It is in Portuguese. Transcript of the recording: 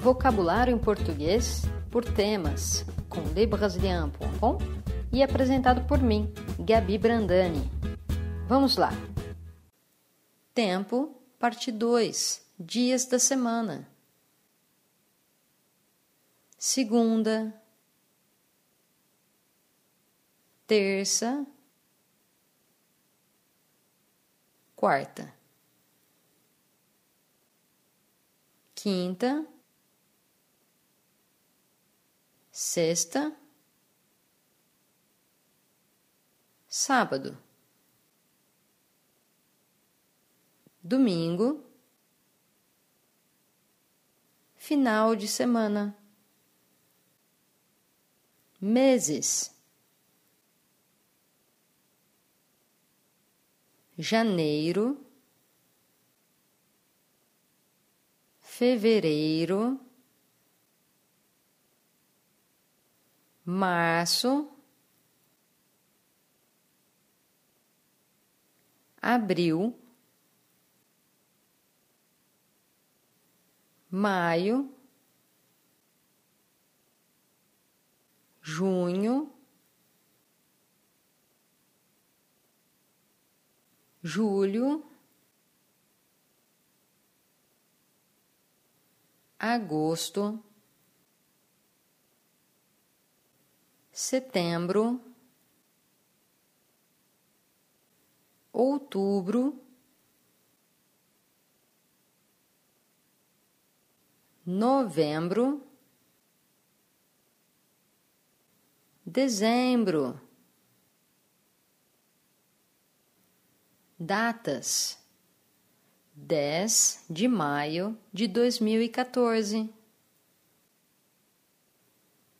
Vocabulário em português por temas, com lebrasilian.com e apresentado por mim, Gabi Brandani. Vamos lá! Tempo, parte 2 Dias da semana. Segunda, terça, quarta, quinta, sexta, sábado, domingo, final de semana, meses. janeiro, fevereiro, março, abril, maio, junho, julho, agosto, setembro, outubro, novembro, dezembro. Datas: 10 de maio de 2014,